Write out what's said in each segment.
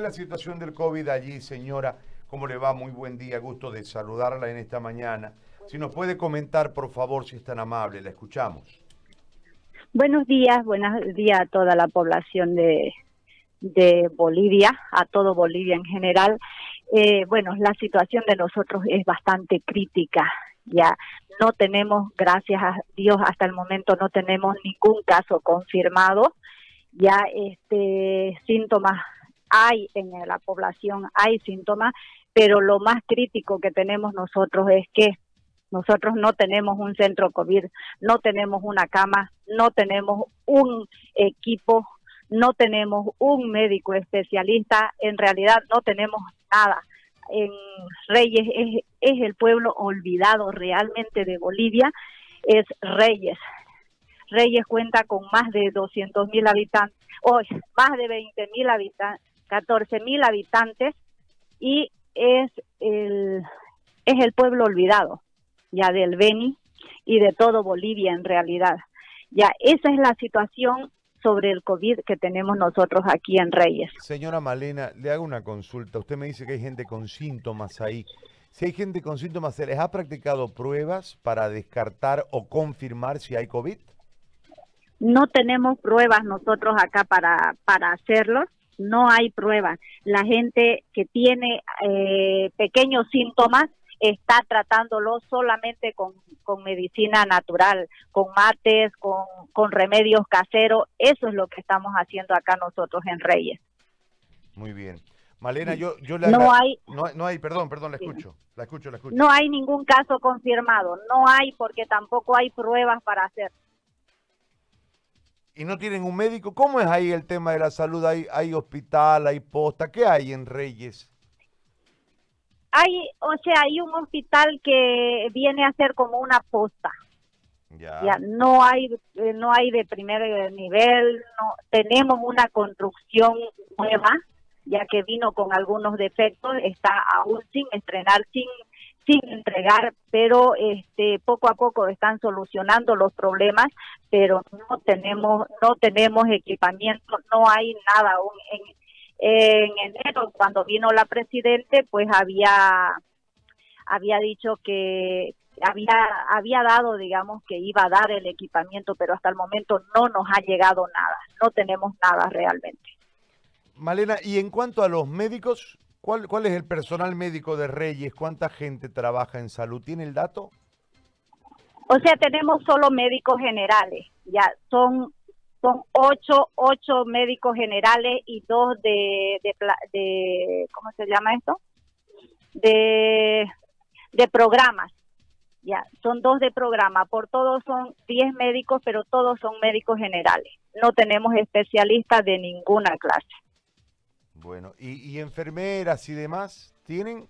la situación del COVID allí, señora? ¿Cómo le va? Muy buen día, gusto de saludarla en esta mañana. Si nos puede comentar, por favor, si es tan amable, la escuchamos. Buenos días, buenos días a toda la población de, de Bolivia, a todo Bolivia en general. Eh, bueno, la situación de nosotros es bastante crítica. Ya no tenemos, gracias a Dios, hasta el momento no tenemos ningún caso confirmado. Ya este síntomas hay en la población, hay síntomas, pero lo más crítico que tenemos nosotros es que nosotros no tenemos un centro COVID, no tenemos una cama, no tenemos un equipo, no tenemos un médico especialista, en realidad no tenemos nada. En Reyes es, es el pueblo olvidado realmente de Bolivia, es Reyes. Reyes cuenta con más de 200 mil habitantes, hoy más de 20 mil habitantes, 14 mil habitantes y es el, es el pueblo olvidado ya del Beni y de todo Bolivia en realidad. Ya esa es la situación sobre el COVID que tenemos nosotros aquí en Reyes. Señora Malena, le hago una consulta. Usted me dice que hay gente con síntomas ahí. Si hay gente con síntomas, ¿se les ha practicado pruebas para descartar o confirmar si hay COVID? No tenemos pruebas nosotros acá para, para hacerlo no hay pruebas. La gente que tiene eh, pequeños síntomas está tratándolo solamente con, con medicina natural, con mates, con, con remedios caseros. Eso es lo que estamos haciendo acá nosotros en Reyes. Muy bien. Malena, yo, yo le no hay, no, no, hay, perdón, perdón, la escucho, la escucho, la escucho. No hay ningún caso confirmado, no hay porque tampoco hay pruebas para hacer y no tienen un médico. ¿Cómo es ahí el tema de la salud? ¿Hay, hay hospital, hay posta? ¿Qué hay en Reyes? Hay, o sea, hay un hospital que viene a ser como una posta. Ya. no hay eh, no hay de primer nivel, no tenemos una construcción nueva, ya que vino con algunos defectos, está aún sin estrenar, sin sin entregar, pero este poco a poco están solucionando los problemas, pero no tenemos no tenemos equipamiento, no hay nada. Aún en, en enero cuando vino la presidente, pues había había dicho que había había dado digamos que iba a dar el equipamiento, pero hasta el momento no nos ha llegado nada, no tenemos nada realmente. Malena, y en cuanto a los médicos, ¿Cuál, ¿Cuál es el personal médico de Reyes? ¿Cuánta gente trabaja en salud? ¿Tiene el dato? O sea, tenemos solo médicos generales. Ya son son ocho, ocho médicos generales y dos de, de, ¿cómo se llama esto? De, de programas. Ya, son dos de programa. Por todos son diez médicos, pero todos son médicos generales. No tenemos especialistas de ninguna clase. Bueno, ¿y, enfermeras y demás tienen?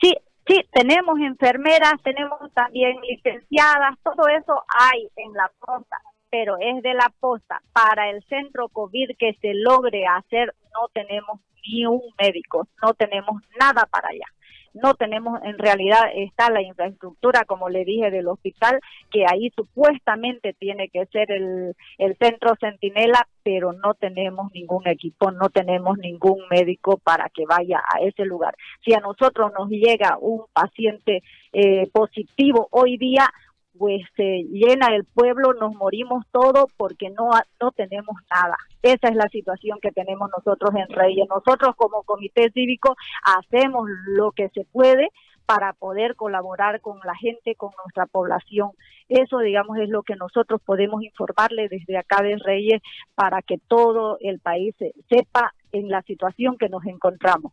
Sí, sí, tenemos enfermeras, tenemos también licenciadas, todo eso hay en la posta, pero es de la posta. Para el centro COVID que se logre hacer, no tenemos ni un médico, no tenemos nada para allá no tenemos, en realidad está la infraestructura, como le dije, del hospital, que ahí supuestamente tiene que ser el, el centro centinela, pero no tenemos ningún equipo, no tenemos ningún médico para que vaya a ese lugar. Si a nosotros nos llega un paciente eh, positivo hoy día, pues se llena el pueblo, nos morimos todos porque no, no tenemos nada. Esa es la situación que tenemos nosotros en Reyes. Nosotros como comité cívico hacemos lo que se puede para poder colaborar con la gente, con nuestra población. Eso, digamos, es lo que nosotros podemos informarle desde acá de Reyes para que todo el país sepa en la situación que nos encontramos.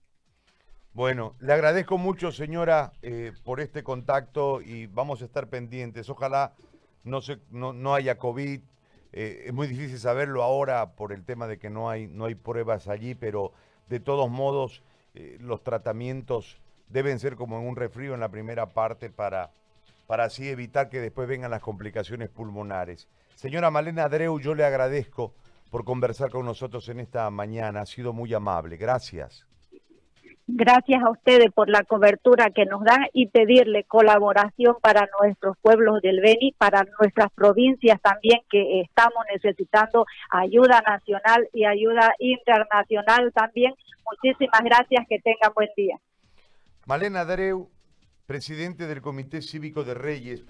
Bueno, le agradezco mucho, señora, eh, por este contacto y vamos a estar pendientes. Ojalá no, se, no, haya COVID. Eh, es muy difícil saberlo ahora por el tema de que no hay, no hay pruebas allí, pero de todos modos eh, los tratamientos deben ser como en un resfrío en la primera parte para, para así evitar que después vengan las complicaciones pulmonares. Señora Malena Dreu, yo le agradezco por conversar con nosotros en esta mañana. Ha sido muy amable. Gracias. Gracias a ustedes por la cobertura que nos dan y pedirle colaboración para nuestros pueblos del Beni, para nuestras provincias también que estamos necesitando ayuda nacional y ayuda internacional también. Muchísimas gracias, que tengan buen día. Malena Dreu, presidente del Comité Cívico de Reyes.